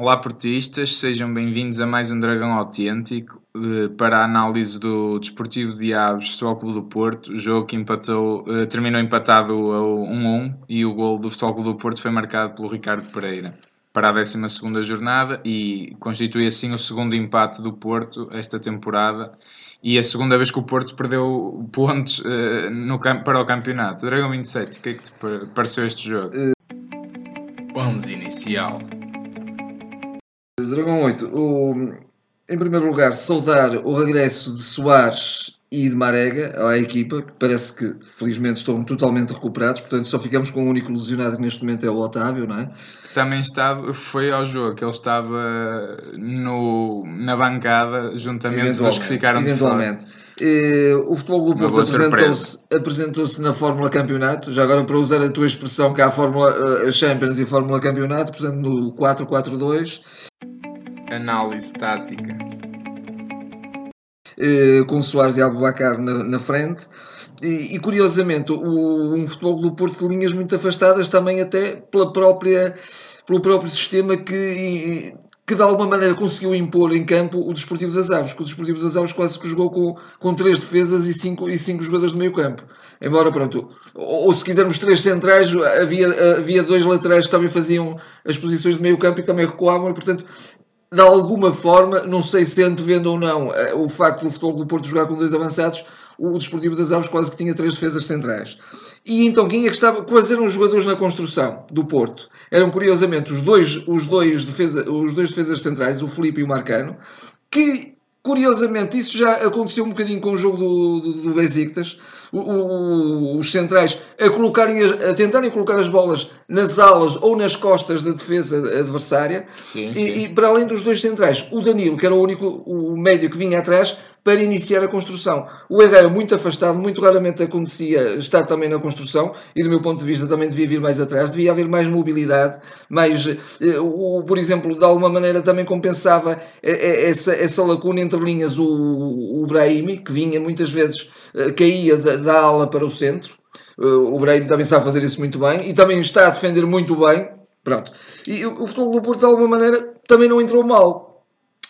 Olá portistas, sejam bem-vindos a mais um Dragão Autêntico eh, para a análise do Desportivo de Aves Futebol Clube do Porto, o jogo que empatou, eh, terminou empatado a 1-1 e o gol do Futebol Clube do Porto foi marcado pelo Ricardo Pereira para a 12 jornada e constitui assim o segundo empate do Porto esta temporada e a segunda vez que o Porto perdeu pontos uh, no, para o campeonato. Dragão 27, o que é que te pareceu este jogo? 11 inicial. Dragão 8, o, em primeiro lugar, saudar o regresso de Soares e de Marega à equipa, que parece que felizmente estão totalmente recuperados, portanto só ficamos com o único lesionado que neste momento é o Otávio, não é? Também estava, foi ao jogo, que ele estava no, na bancada juntamente com os que ficaram eventualmente. E, o Futebol do Porto apresentou-se apresentou na Fórmula Campeonato, já agora para usar a tua expressão que há a Fórmula a Champions e a Fórmula Campeonato, portanto no 4-4-2. Análise tática eh, com Soares e Abubacar na, na frente. E, e, curiosamente, o, um futebol do Porto de linhas muito afastadas também até pela própria, pelo próprio sistema que, que de alguma maneira conseguiu impor em campo o Desportivo das Aves, que o Desportivo das Aves quase que jogou com, com três defesas e cinco, e cinco jogadores de meio campo. Embora, pronto, ou, ou se quisermos três centrais, havia, havia dois laterais que também faziam as posições de meio campo e também recuavam, e portanto de alguma forma, não sei se antevendo ou não, eh, o facto do futebol do Porto jogar com dois avançados, o Desportivo das Aves quase que tinha três defesas centrais. E então quem é que estava? Quais eram os jogadores na construção do Porto? Eram curiosamente os dois, os dois, defesa, os dois defesas centrais, o Felipe e o Marcano, que Curiosamente, isso já aconteceu um bocadinho com o jogo do, do, do Besiktas. O, o, os centrais a, colocarem, a tentarem colocar as bolas nas alas ou nas costas da defesa adversária. Sim, e, sim. e, para além dos dois centrais, o Danilo, que era o único o médio que vinha atrás, para iniciar a construção. O Herrera muito afastado, muito raramente acontecia estar também na construção e do meu ponto de vista também devia vir mais atrás, devia haver mais mobilidade, mais, eh, o, por exemplo, de alguma maneira também compensava eh, eh, essa, essa lacuna entre linhas. O, o Brahimi, que vinha muitas vezes, caía da, da ala para o centro, o Brahim também sabe fazer isso muito bem e também está a defender muito bem, pronto. E o futebol do Porto de alguma maneira também não entrou mal,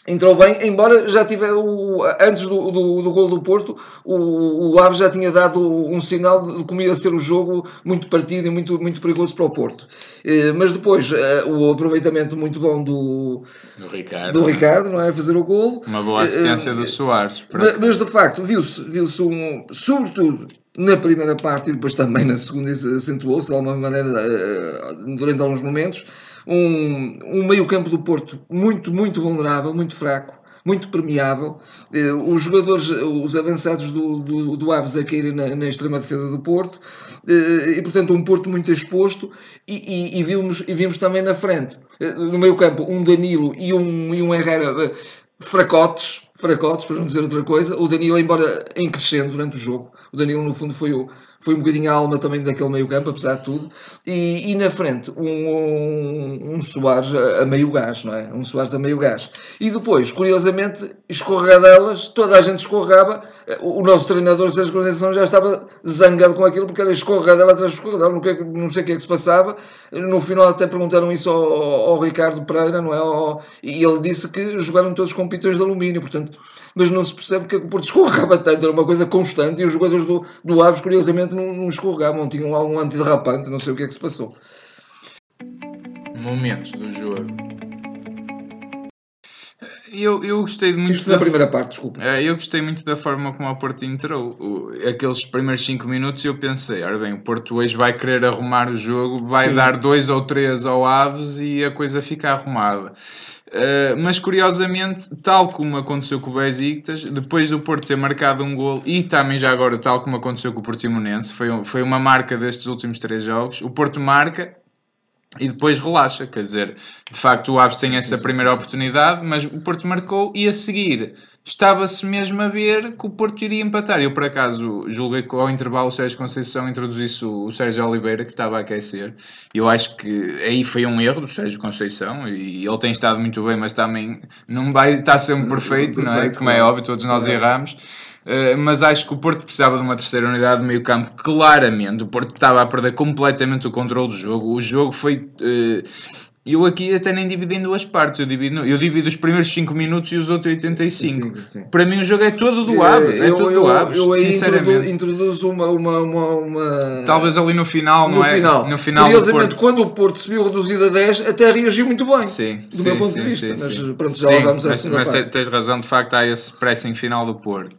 entrou bem, embora já tivesse o, antes do, do, do gol do Porto, o, o Aves já tinha dado um sinal de como ia ser o jogo muito partido e muito, muito perigoso para o Porto. Eh, mas depois eh, o aproveitamento muito bom do, do, Ricardo. do Ricardo, não é? Fazer o gol. Uma boa assistência do Soares. Mas, mas, de facto, viu-se, viu-se um, sobretudo na primeira parte e depois também na segunda acentuou-se de alguma maneira eh, durante alguns momentos um, um meio-campo do Porto muito, muito vulnerável, muito fraco, muito permeável. Eh, os jogadores, os avançados do, do, do Aves a caírem na, na, extrema defesa do Porto, eh, e portanto um Porto muito exposto, e, e, e, vimos, e vimos também na frente, eh, no meio campo, um Danilo e um, e um Herrera fracotes, fracotes, para não dizer outra coisa. O Danilo, embora em crescendo durante o jogo, o Danilo no fundo foi o, foi um bocadinho a alma também daquele meio campo, apesar de tudo. E, e na frente, um, um, um Soares a, meio gás, não é? Um Soares a meio gás. E depois, curiosamente, escorregadelas, toda a gente escorregava. O, o nosso treinador, Sérgio Conceição, já estava zangado com aquilo, porque era escorregadela atrás de escorregadela, não, não sei o que é que se passava. No final até perguntaram isso ao, ao Ricardo Pereira, não é? Ao, e ele disse que jogaram todos com pitões de alumínio, portanto, mas não se percebe que o Porto escorregava tanto, era uma coisa constante, e os jogadores do, do Aves, curiosamente, não, não escorregavam, tinham algum antiderrapante, não sei o que é que se passou. Momentos do jogo. Eu, eu gostei muito. Isto da, primeira parte, desculpa. É, eu gostei muito da forma como o Porto entrou. Aqueles primeiros 5 minutos eu pensei: ora bem, o Porto hoje vai querer arrumar o jogo, vai Sim. dar dois ou três ao Aves e a coisa fica arrumada. Uh, mas curiosamente, tal como aconteceu com o Besiktas, depois do Porto ter marcado um gol e também já agora, tal como aconteceu com o Portimonense, foi, foi uma marca destes últimos três jogos. O Porto marca e depois relaxa, quer dizer, de facto o Aves tem essa primeira oportunidade, mas o Porto marcou e a seguir estava-se mesmo a ver que o Porto iria empatar. Eu, por acaso, julguei que ao intervalo o Sérgio Conceição introduzisse o Sérgio Oliveira, que estava a aquecer. Eu acho que aí foi um erro do Sérgio Conceição e ele tem estado muito bem, mas também não vai estar sempre perfeito, não é? Como é óbvio, todos nós erramos. Uh, mas acho que o Porto precisava de uma terceira unidade de meio campo, claramente. O Porto estava a perder completamente o controle do jogo. O jogo foi. Uh, Eu aqui até nem divido em duas partes. Eu divido, eu divido os primeiros 5 minutos e os outros 85. Sim, sim. Para mim o jogo é todo do Aves. É, é todo eu, do Aves, eu, eu sinceramente. introduzo uma, uma, uma, uma, Talvez ali no final, no não é? Final. No final. Curiosamente, quando o Porto se viu reduzido a 10, até reagiu muito bem. Sim. Do sim, meu ponto de vista. mas pronto, já sim, vamos a mas, mas tens razão, de facto, há esse pressing final do Porto.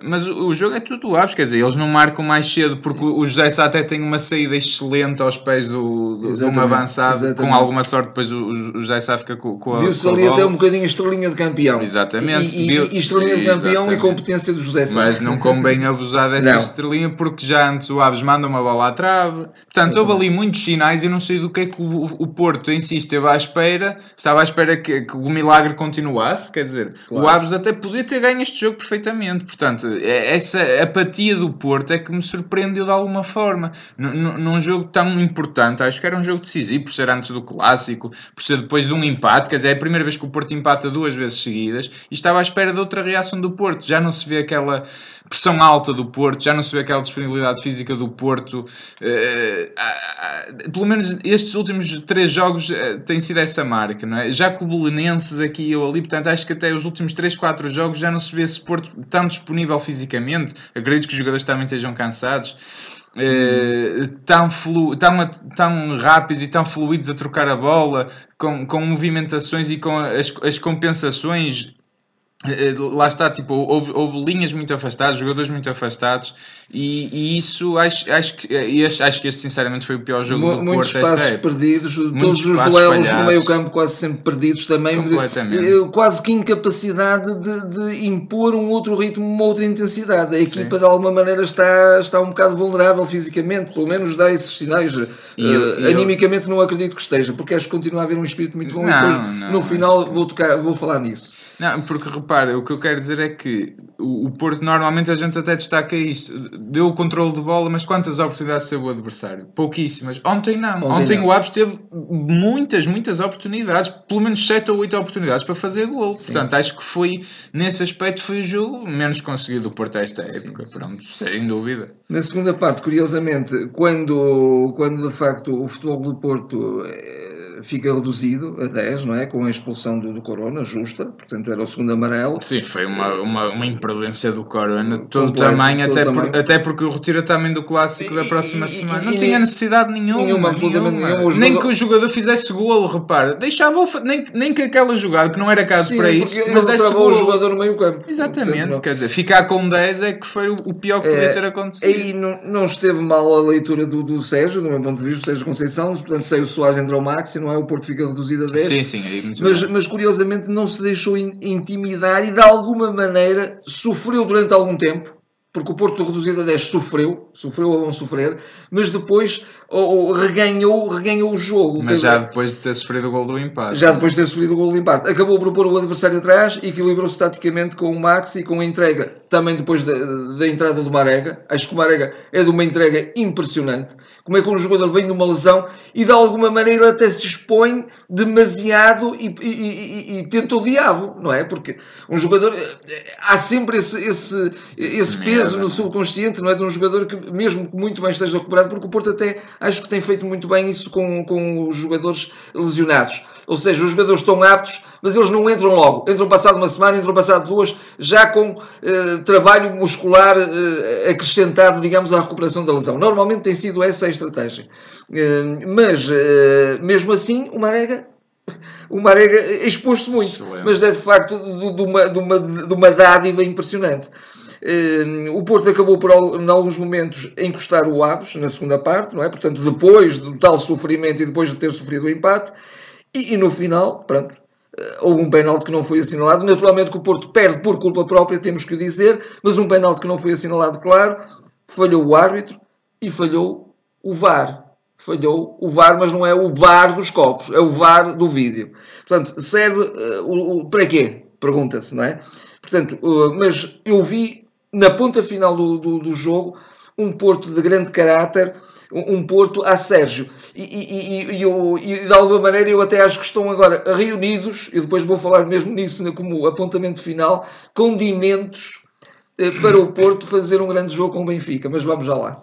Mas o jogo é tudo aves, quer dizer, eles não marcam mais cedo porque Sim. o José Sá até tem uma saída excelente aos pés do, do de um avançado, exatamente. com alguma sorte depois o, o José Sá fica com, com a Viu-se ali até um bocadinho estrelinha de campeão. Exatamente. E, e, e estrelinha de campeão exatamente. e competência do José Sá. Mas não convém abusar dessa não. estrelinha porque já antes o Aves manda uma bola à trave. Portanto, houve ali muitos sinais e não sei do que é que o, o Porto em si esteve à espera. Estava à espera que, que o milagre continuasse, quer dizer, claro. o Aves até podia ter ganho este jogo perfeitamente. Portanto, é, essa apatia do Porto é que me surpreendeu de alguma forma. N num jogo tão importante, acho que era um jogo decisivo, por ser antes do clássico, por ser depois de um empate, quer dizer, é a primeira vez que o Porto empata duas vezes seguidas e estava à espera de outra reação do Porto. Já não se vê aquela pressão alta do Porto, já não se vê aquela disponibilidade física do Porto. Uh, pelo menos estes últimos três jogos uh, têm sido essa marca, não é? Já com o Belenenses aqui eu ali, portanto, acho que até os últimos 3, 4 jogos já não se vê esse Porto tão disponível fisicamente. Acredito que os jogadores também estejam cansados. Uh, tão, flu, tão, tão rápidos e tão fluidos a trocar a bola, com, com movimentações e com as, as compensações eh, eh, lá está, tipo, houve, houve, linhas muito afastadas, jogadores muito afastados, e, e isso acho, acho, que, eh, acho, que este sinceramente foi o pior jogo M do Muitos Porto espaços perdidos, muitos todos os duelos falhados. no meio campo quase sempre perdidos também, quase que incapacidade de, de, impor um outro ritmo, uma outra intensidade. A equipa Sim. de alguma maneira está, está um bocado vulnerável fisicamente, pelo menos dá esses sinais. E eu, uh, animicamente eu... não acredito que esteja, porque acho que continua a haver um espírito muito bom. Não, e depois, não, no final, vou, tocar, vou falar nisso. Não, porque repara, o que eu quero dizer é que o, o Porto, normalmente a gente até destaca isto, deu o controle de bola, mas quantas oportunidades teve o adversário? Pouquíssimas. Ontem não. Ontem, Ontem não. o Aves teve muitas, muitas oportunidades, pelo menos 7 ou 8 oportunidades para fazer gol. Sim. Portanto, acho que foi, nesse aspecto, foi o jogo menos conseguido do Porto esta época. Sim, Pronto, sim. sem dúvida. Na segunda parte, curiosamente, quando, quando de facto o futebol do Porto eh, fica reduzido a 10, não é? Com a expulsão do, do Corona, justa, portanto era o segundo amarelo. Sim, foi uma, uma, uma imprudência do Corona, todo o tamanho, até, por, tamanho. até porque o retira também do clássico e, da próxima e, semana. E, não tinha necessidade nenhuma. Nenhuma, absolutamente nenhuma. nenhuma. Nem que o jogador fizesse golo, repara. Deixava nem, nem que aquela jogada, que não era caso Sim, para isso, mas deixava o jogador no meio campo. Exatamente, portanto, quer dizer, ficar com 10 é que foi o pior que podia é, ter acontecido. Aí não, não esteve mal a leitura do, do Sérgio, do meu ponto de vista, o Sérgio Conceição, portanto saiu o Soares, entrou o Max e não é o Porto fica reduzido a 10. Sim, sim, é mas, mas curiosamente não se deixou intimidar e de alguma maneira sofreu durante algum tempo porque o Porto reduzido a 10 sofreu, sofreu a vão sofrer, mas depois ou, ou, reganhou, reganhou o jogo. Mas já depois de ter sofrido o gol do empate. Já depois de ter sofrido o gol do empate. Acabou por pôr o adversário atrás, equilibrou-se taticamente com o Max e com a entrega, também depois da, da entrada do Marega. Acho que o Marega é de uma entrega impressionante. Como é que um jogador vem de uma lesão e de alguma maneira até se expõe demasiado e, e, e, e tenta o diabo, não é? Porque um jogador. Há sempre esse, esse, esse peso no subconsciente, não é? De um jogador que, mesmo que muito bem esteja recuperado, porque o Porto até acho que tem feito muito bem isso com, com os jogadores lesionados. Ou seja, os jogadores estão aptos, mas eles não entram logo. Entram passado uma semana, entram passado duas, já com eh, trabalho muscular eh, acrescentado, digamos, à recuperação da lesão. Normalmente tem sido essa a estratégia. Eh, mas, eh, mesmo assim, o Marega o Marega expôs-se muito, Excelente. mas é de facto de, de, uma, de, uma, de uma dádiva impressionante. Uh, o Porto acabou por, em alguns momentos, encostar o Aves na segunda parte, não é? Portanto, depois do tal sofrimento e depois de ter sofrido o empate, e, e no final, pronto, uh, houve um penalti que não foi assinalado. Naturalmente que o Porto perde por culpa própria, temos que o dizer, mas um penalti que não foi assinalado, claro, falhou o árbitro e falhou o VAR falhou o VAR, mas não é o VAR dos copos, é o VAR do vídeo. Portanto, serve uh, o, o, para quê? Pergunta-se, não é? Portanto, uh, mas eu vi na ponta final do, do, do, jogo um Porto de grande caráter, um, Porto a Sérgio. E, e, e, eu, e, de alguma maneira eu até acho que estão agora reunidos, e depois vou falar mesmo nisso como apontamento final, condimentos uh, para o Porto fazer um grande jogo com o Benfica. Mas vamos já lá.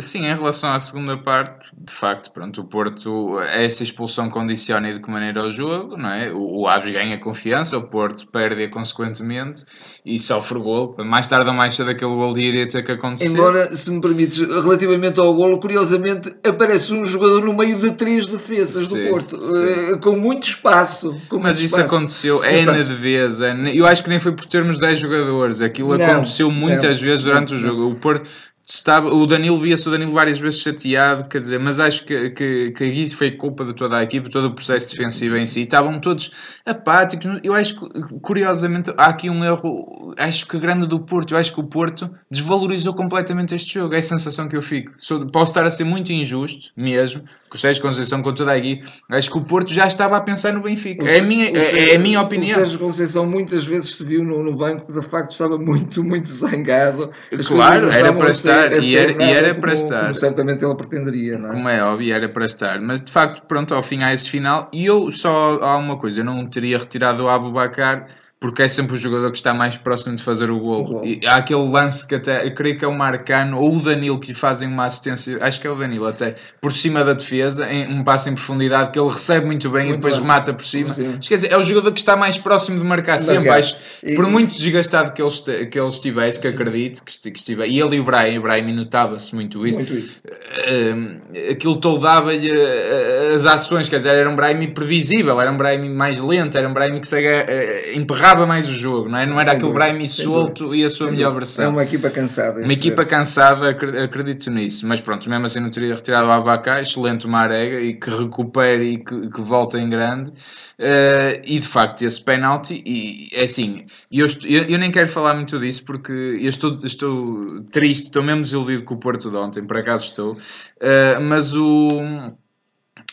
Sim, em relação à segunda parte, de facto, pronto, o Porto, essa expulsão condiciona de que maneira o jogo, não é? O, o Aves ganha confiança, o Porto perde consequentemente e sofre o gol. Mais tarde ou mais cedo aquele gol de iria ter que acontecer. Embora, se me permites, relativamente ao golo, curiosamente aparece um jogador no meio de três defesas sim, do Porto, uh, com muito espaço. Com Mas muito isso espaço. aconteceu, é na defesa. Eu acho que nem foi por termos 10 jogadores, aquilo não, aconteceu muitas não, vezes durante não, o jogo. O Porto Estava, o Danilo via-se o Danilo várias vezes chateado, quer dizer, mas acho que, que, que aí foi culpa de toda a equipe, todo o processo defensivo em si. Estavam todos apáticos. Eu acho que, curiosamente, há aqui um erro, acho que grande do Porto. Eu acho que o Porto desvalorizou completamente este jogo. É a sensação que eu fico. Posso estar a ser muito injusto, mesmo, com o Sérgio Conceição, com toda a equipe. Acho que o Porto já estava a pensar no Benfica. é a minha, é, é, a minha opinião. O Sérgio Conceição muitas vezes se viu no, no banco, de facto estava muito, muito zangado. Claro, era para estar estar, e era, e era para como, estar. Como certamente ele pretenderia, não é? Como é óbvio, era para estar. Mas de facto, pronto, ao fim há esse final. E eu só há uma coisa, eu não teria retirado o Abubacar porque é sempre o jogador que está mais próximo de fazer o gol. E há aquele lance que até, eu creio que é o Marcano ou o Danilo que fazem uma assistência, acho que é o Danilo até, por cima da defesa, em, um passo em profundidade que ele recebe muito bem muito e depois bem. remata por cima. Quer dizer, é o jogador que está mais próximo de marcar sempre, acho, e, por muito desgastado que ele, este, que ele estivesse, que sim. acredito que, estivesse. E ele e o Brian, o Brian notava-se muito isso. Muito isso. Uh, aquilo toldava-lhe uh, as ações, quer dizer, era um Brian previsível, era um Brian mais lento, era um Brian que se uh, emperrava mais o jogo, não é? Não era sem aquele Brahimi solto e a sua melhor versão. É uma equipa cansada. Uma equipa cansada, acredito nisso. Mas pronto, mesmo assim não teria retirado o Abacá, excelente Marega e que recupere e que, que volta em grande. Uh, e de facto, esse penalti, e é assim, eu, estou, eu, eu, nem quero falar muito disso porque eu estou, estou triste, estou mesmo desiludido com o Porto de ontem, por acaso estou. Uh, mas o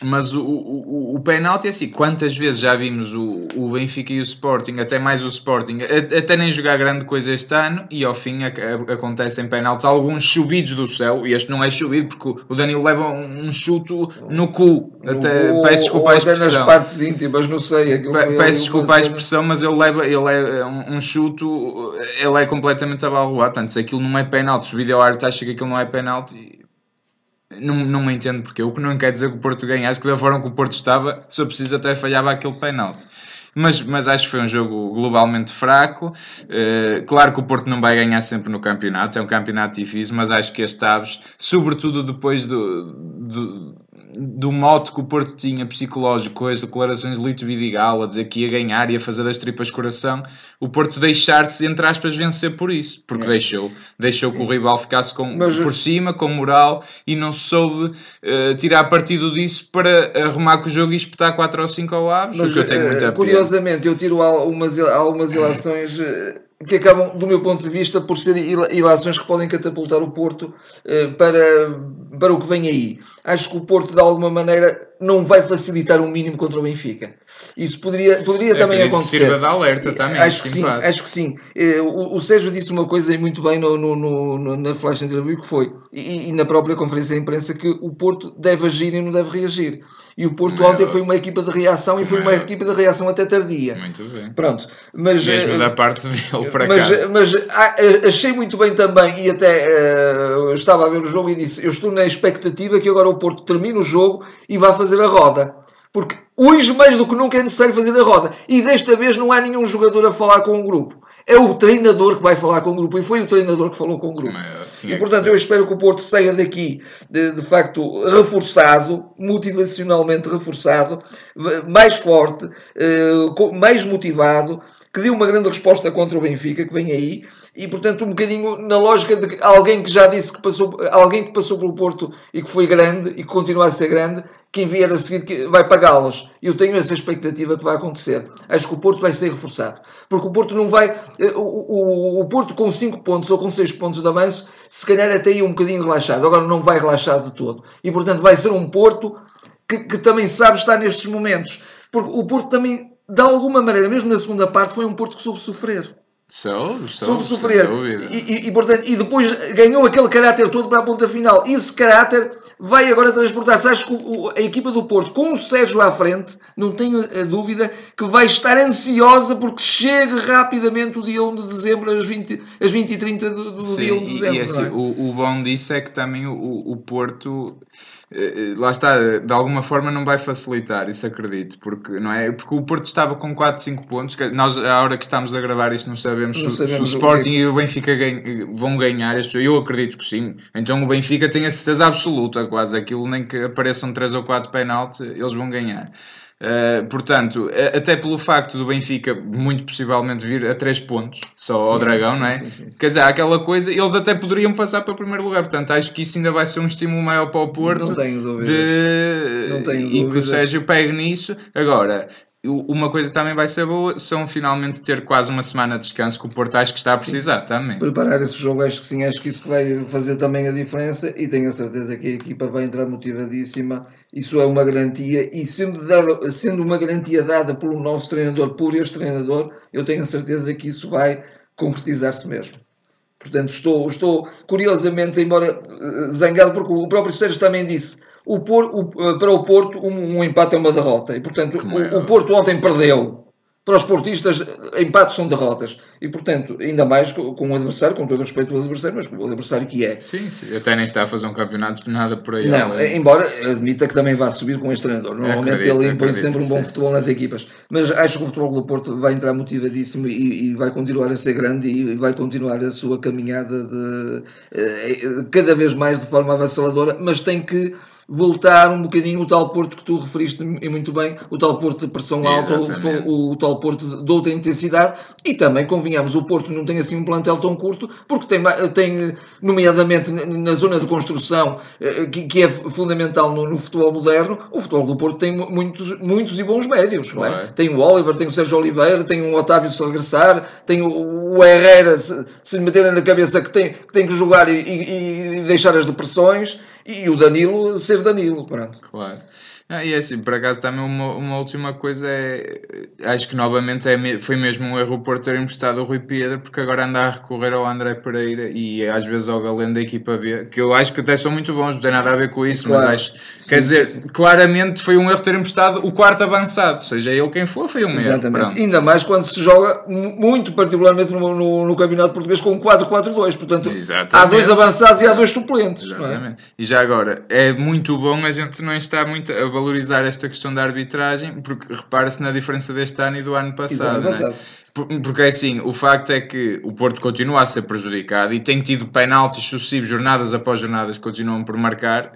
mas o, o, o penalti é assim, quantas vezes já vimos o, o Benfica e o Sporting, até mais o Sporting, até nem jogar grande coisa este ano, e ao fim acontecem penaltis, alguns chubidos do céu, e este não é chubido porque o Danilo leva um, chuto no cu, no até, cu, peço desculpa à expressão. nas partes íntimas, não sei. Peço desculpa à expressão, mas ele leva ele é um, um chuto, ele é completamente abalroado, portanto, se aquilo não é penalti, se o vídeo árbitro acha que aquilo não é penalti, não, não me entendo porque. O que não quer dizer que o Porto ganhasse, que da forma que o Porto estava, se eu preciso até falhava aquele penalti. Mas, mas acho que foi um jogo globalmente fraco. Uh, claro que o Porto não vai ganhar sempre no campeonato, é um campeonato difícil, mas acho que este Aves, sobretudo depois do do mote que o Porto tinha psicológico com as declarações de Lito Vidigal a dizer que ia ganhar e ia fazer das tripas coração, o Porto deixar-se, entre aspas, vencer por isso, porque é. deixou, deixou que o rival ficasse com, Mas, por cima, com moral e não soube uh, tirar partido disso para arrumar com o jogo e espetar 4 ou 5 ao Aves, Mas, eu tenho muita uh, Curiosamente, eu tiro algumas, algumas ilações. Que acabam, do meu ponto de vista, por serem ilações que podem catapultar o Porto eh, para, para o que vem aí. Acho que o Porto, de alguma maneira, não vai facilitar o um mínimo contra o Benfica. Isso poderia, poderia também acontecer. Que sirva de alerta também. Acho que sim, acho que sim. Eh, o, o Sérgio disse uma coisa muito bem no, no, no, na flash interview que foi, e, e, na própria conferência de imprensa, que o Porto deve agir e não deve reagir. E o Porto ontem foi uma equipa de reação e foi uma equipa de reação até tardia. Muito bem. Pronto. Mas, Mesmo uh, da parte dele mas. Mas ah, achei muito bem também, e até uh, estava a ver o jogo e disse: Eu estou na expectativa que agora o Porto termine o jogo e vá fazer a roda. Porque hoje, mais do que nunca, é necessário fazer a roda. E desta vez não há nenhum jogador a falar com o grupo. É o treinador que vai falar com o grupo. E foi o treinador que falou com o grupo. E portanto, eu espero que o Porto saia daqui de, de facto reforçado, motivacionalmente reforçado, mais forte, eh, mais motivado que deu uma grande resposta contra o Benfica, que vem aí, e portanto um bocadinho na lógica de alguém que já disse que passou, alguém que passou pelo Porto e que foi grande e que continua a ser grande, quem vier a seguir vai pagá-las. Eu tenho essa expectativa que vai acontecer. Acho que o Porto vai ser reforçado. Porque o Porto não vai. Eh, o, o, o Porto com 5 pontos ou com 6 pontos de avanço, se calhar até aí um bocadinho relaxado. Agora não vai relaxar de todo. E portanto vai ser um Porto que, que também sabe estar nestes momentos. Porque o Porto também de alguma maneira, mesmo na segunda parte, foi um Porto que soube sofrer. Sou, sou, soube sofrer. E, e, e, portanto, e depois ganhou aquele caráter todo para a ponta final. Esse caráter vai agora transportar-se. Acho que a equipa do Porto, com o Sérgio à frente, não tenho a dúvida que vai estar ansiosa porque chegue rapidamente o dia 1 de dezembro, às 20, às 20 e 30 do, do Sim, dia 1 de dezembro. e assim, não é? o, o bom disso é que também o, o Porto, lá está, de alguma forma não vai facilitar, isso acredito, porque, não é? porque o Porto estava com 4, 5 pontos, que nós, à hora que estamos a gravar isto, não sabemos, Não se, sabemos se o o Sporting que- e o Benfica vão ganhar este. Eu acredito que sim. Então o Benfica tem a certeza absoluta, quase aquilo, nem que apareçam 3 ou 4 penaltis, eles vão ganhar. Uh, portanto, a- até pelo facto do Benfica muito possivelmente vir a 3 pontos só ao Sim, Dragão, sim, não é? sim. Quer dizer, aquela coisa, eles até poderiam passar para o primeiro lugar, portanto, acho que isso ainda vai ser um estímulo maior para o Porto. Não tenho dúvidas. de- Não tenho e que o dúvidas. Sérgio pegue nisso. Agora, uma coisa também vai ser boa são finalmente ter quase uma semana de descanso que o Porto acho que está a precisar também. preparar esse jogo, acho que sim, acho que isso vai fazer também a diferença e tenho a certeza que a equipa vai entrar motivadíssima. Isso é uma garantia e sendo, dada, sendo uma garantia dada pelo nosso treinador, por este treinador, eu tenho a certeza que isso vai concretizar-se mesmo. Portanto, estou, estou curiosamente, embora eh, zangado, porque o próprio Sérgio também disse. O o- eh, para o Porto, um, um empate é uma derrota. E, portanto, o, o Porto ontem perdeu. Para os portistas, empates são derrotas. E, portanto, ainda mais com, com o adversário, com todo o respeito ao adversário, mas com o adversário que é. Sim, sim, até nem está a fazer um campeonato nada por aí. Não, embora admita que também vá subir com este treinador. Normalmente Acredito, ele impõe acredito, sempre um bom sim. futebol nas equipas. Mas acho que o futebol do Porto vai entrar motivadíssimo e, e vai continuar a ser grande e vai continuar a sua caminhada de, eh, cada vez mais de forma avassaladora, mas tem que voltar um bocadinho o tal Porto que tu referiste e muito bem, o tal Porto de pressão alta, o, o, o tal Porto de, de outra intensidade. E também, convenhamos, o Porto não tem assim um plantel tão curto porque tem, tem nomeadamente na zona de construção eh, que, que é fundamental no, no futebol moderno, o futebol do Porto tem mu- muitos, muitos e bons médios, não é? Tem o Oliver, tem o Sérgio Oliveira, tem o Otávio se regressar, tem o, o Herrera se, se meterem na cabeça que tem que, tem que jogar e, e- e deixar as depressões e o Danilo ser Danilo, pronto. Claro. Ah, e é assim, por acaso também uma, uma última coisa é. Acho que novamente é, foi mesmo um erro por ter emprestado o Rui Pedro, porque agora anda a recorrer ao André Pereira e às vezes ao Galeno da equipa B, que eu acho que até são muito bons, não tem nada a ver com isso, Claro. mas acho. Sim, quer dizer, sim, sim. claramente foi um erro ter emprestado o quarto avançado, seja ele quem for, foi um erro. Exatamente. pronto. Ainda mais quando se joga mu- muito particularmente no, no, no Campeonato Português com um 4-4-2. Portanto, Exatamente. há dois avançados e há dois suplentes. é? Exatamente. E já agora, é muito bom a gente não está muito a valorizar esta questão da arbitragem, porque repara-se na diferença deste ano e do ano passado. ano não é? passado. Por- Porque é assim, o facto é que o Porto continua a ser prejudicado e tem tido penaltis sucessivos, jornadas após jornadas, continuam por marcar,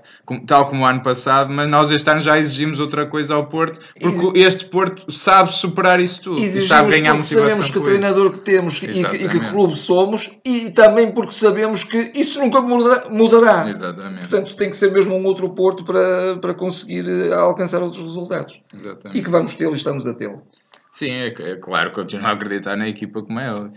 tal como o ano passado, mas nós este ano já exigimos outra coisa ao Porto, porque este Porto sabe superar isso tudo e Exigimos sabe ganhar motivação. sabemos que treinador que temos e que, e que clube somos e também porque sabemos que isso nunca muda- mudará. Exatamente. Portanto, tem que ser mesmo um outro Porto para, para conseguir eh, alcançar outros resultados. Exatamente. E que vamos tê-lo e estamos a tê-lo. Sim, é, é claro, continuo a acreditar na equipa como é óbvio.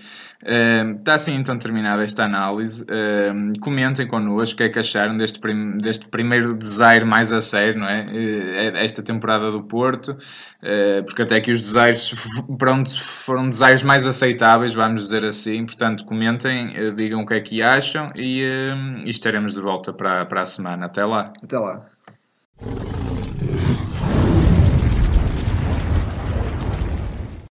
Está assim então terminada esta análise. Ehm, comentem connosco o que é que acharam deste, prim- deste primeiro desaire mais a sério, não é? Eh, Esta temporada do Porto, Eh, porque até que os desaires foram desaires mais aceitáveis, vamos dizer assim. Portanto, comentem, eh, digam o que é que acham e, e estaremos de volta para, para a semana. Até lá. Até lá.